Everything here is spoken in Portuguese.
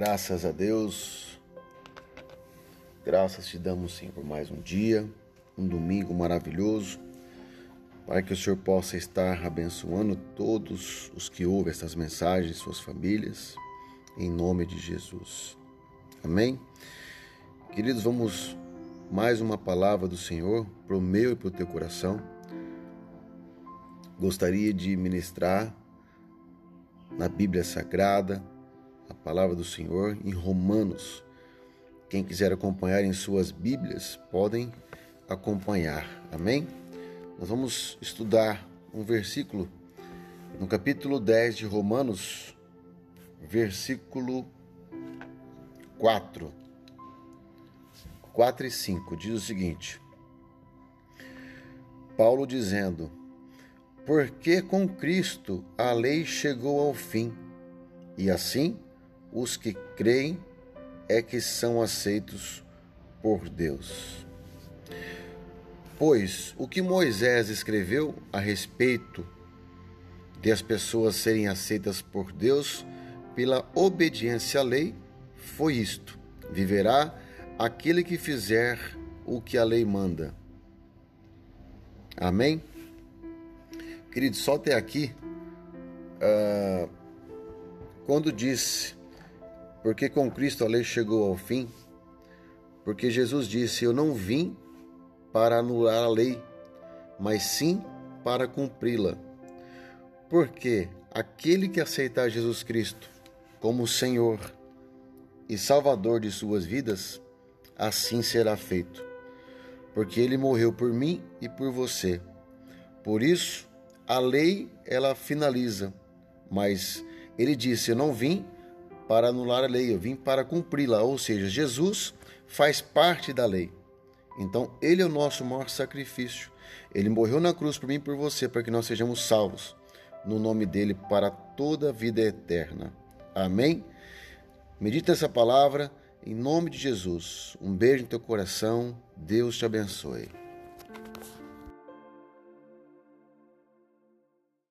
Graças a Deus, graças te damos, Senhor, por mais um dia, um domingo maravilhoso, para que o Senhor possa estar abençoando todos os que ouvem essas mensagens, suas famílias, em nome de Jesus. Amém? Queridos, vamos mais uma palavra do Senhor para o meu e para o teu coração. Gostaria de ministrar na Bíblia Sagrada, a palavra do Senhor em Romanos. Quem quiser acompanhar em suas Bíblias, podem acompanhar. Amém? Nós vamos estudar um versículo no capítulo 10 de Romanos, versículo 4. 4 e 5 diz o seguinte: Paulo dizendo: Porque com Cristo a lei chegou ao fim, e assim os que creem é que são aceitos por Deus. Pois o que Moisés escreveu a respeito de as pessoas serem aceitas por Deus pela obediência à lei foi isto: viverá aquele que fizer o que a lei manda. Amém? Querido, só até aqui, uh, quando disse porque com Cristo a lei chegou ao fim, porque Jesus disse: Eu não vim para anular a lei, mas sim para cumpri-la. Porque aquele que aceitar Jesus Cristo como Senhor e Salvador de suas vidas, assim será feito. Porque ele morreu por mim e por você. Por isso, a lei ela finaliza, mas ele disse: Eu não vim para anular a lei, eu vim para cumpri-la. Ou seja, Jesus faz parte da lei. Então, ele é o nosso maior sacrifício. Ele morreu na cruz por mim e por você, para que nós sejamos salvos no nome dele para toda a vida eterna. Amém? Medita essa palavra em nome de Jesus. Um beijo no teu coração. Deus te abençoe.